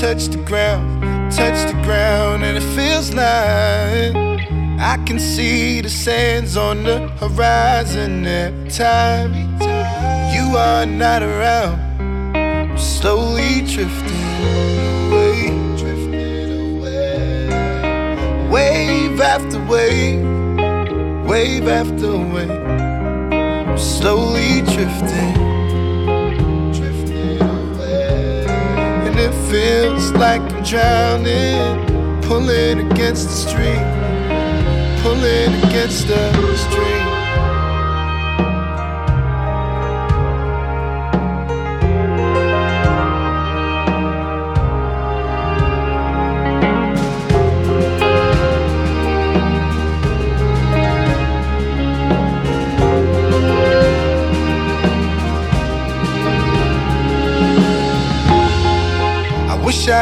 touch the ground, touch the ground, and it feels like I can see the sands on the horizon every time you are not around. I'm slowly drifting away, drifting away, wave after wave, wave after wave, I'm slowly drifting. Feels like I'm drowning, pulling against the stream, pulling against the stream.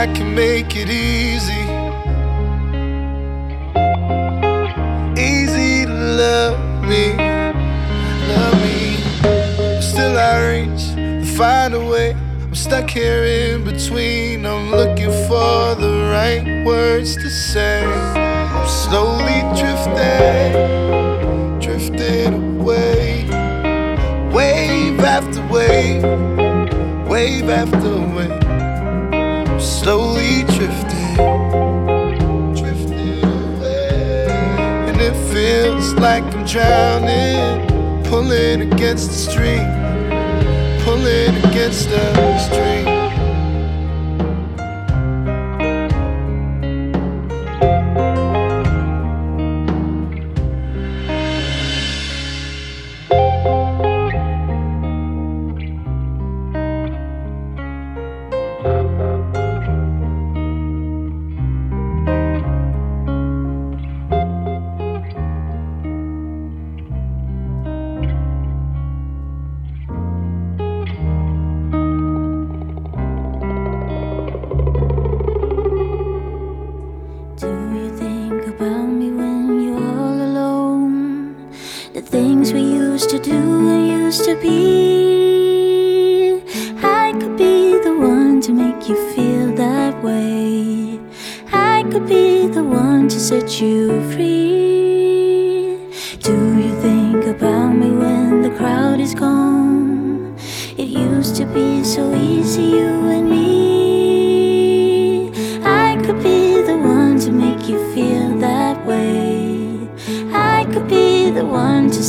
I can make it easy. Easy to love me, love me. Still, I reach to find a way. I'm stuck here in between. I'm looking for the right words to say. I'm slowly drifting, drifting away. Wave after wave, wave after wave slowly drifting, drifting away. And it feels like I'm drowning, pulling against the stream, pulling against the stream.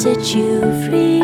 Set you free.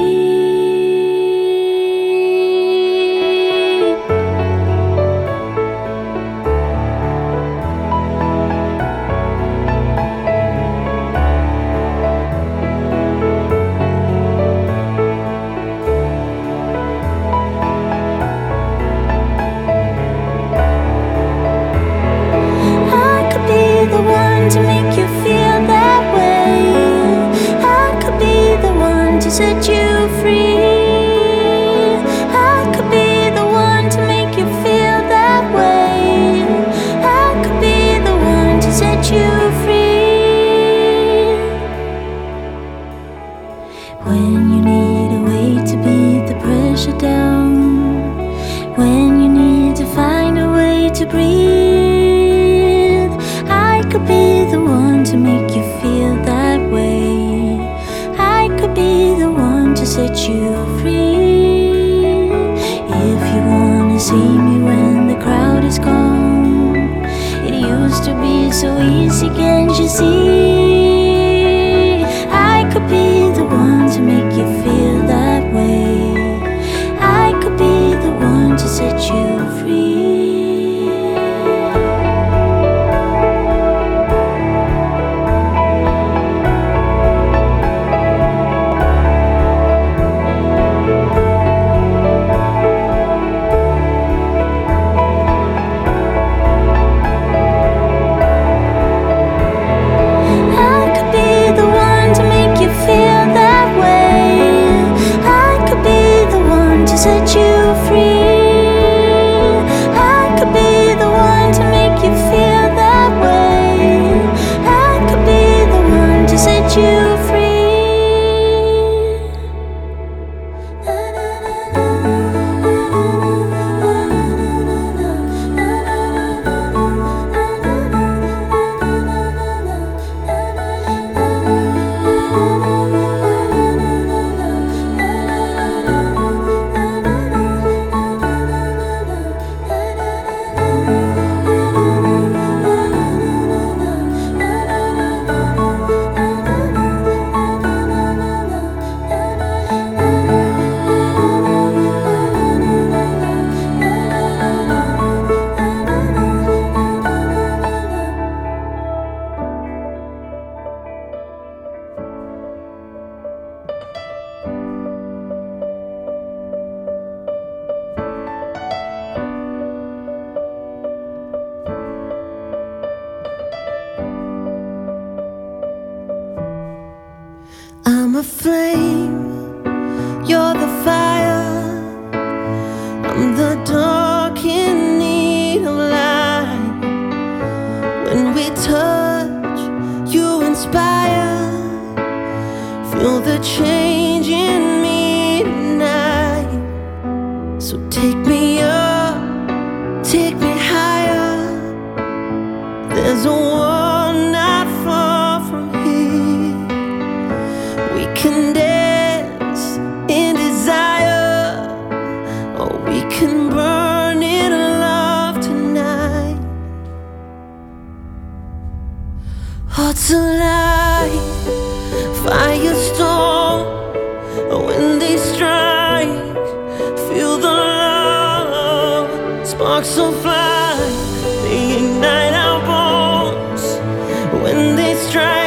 sparks so fly, they ignite our bones when they strike.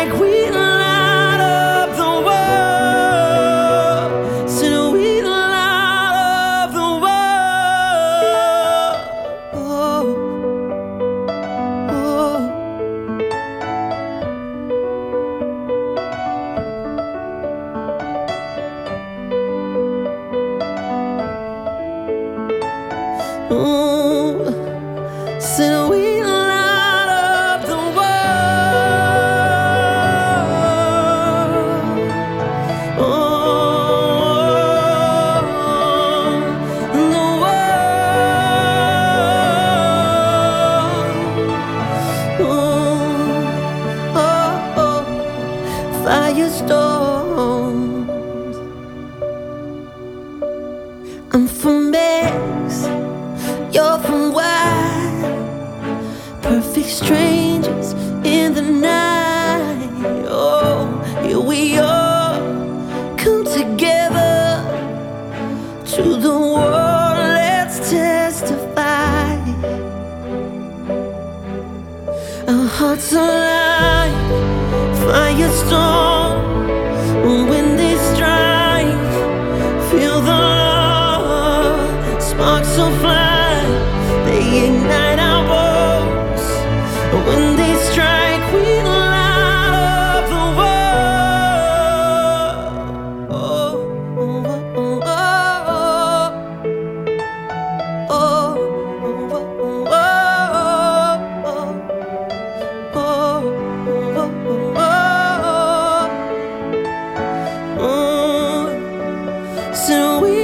soon we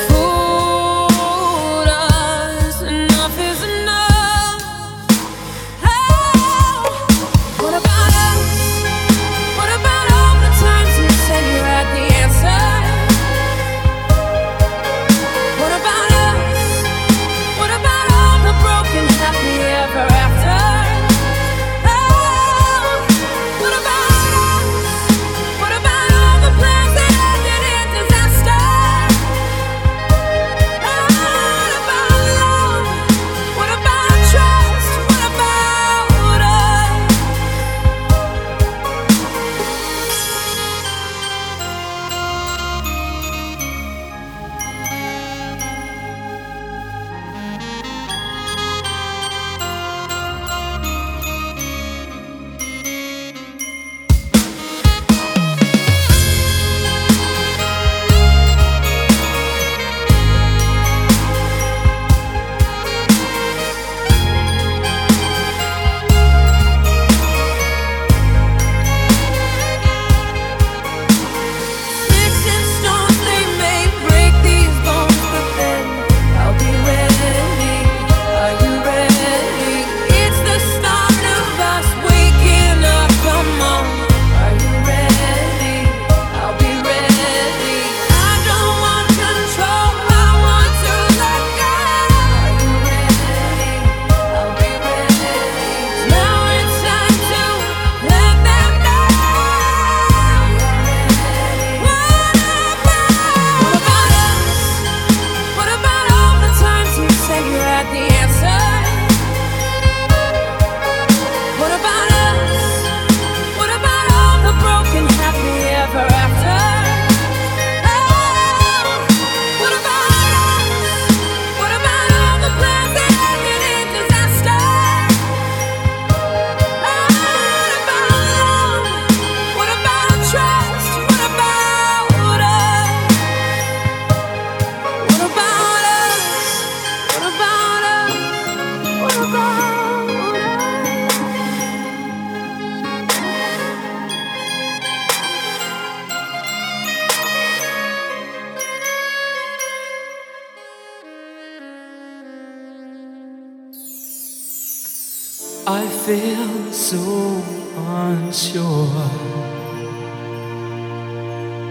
feel so unsure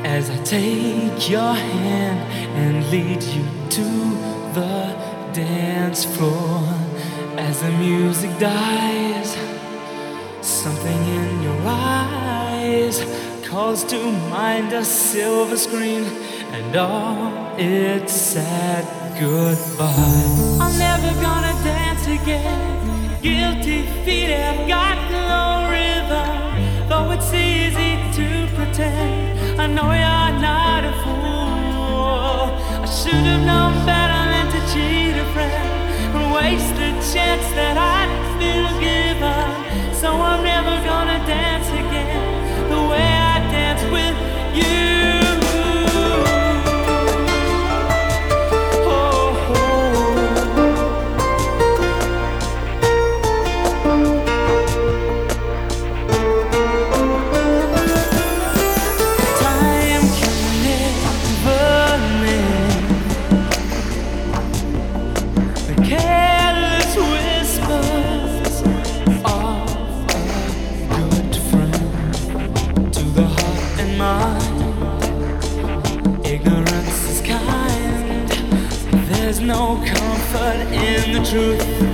as I take your hand and lead you to the dance floor. As the music dies, something in your eyes calls to mind a silver screen and all it said goodbye. I'm never gonna dance again. Guilty feet have got no rhythm, though it's easy to pretend. I know you're not a fool. I should have known better than to cheat a friend and waste the chance that I feel given. So I'm never gonna dance again the way I dance with you. True. truth.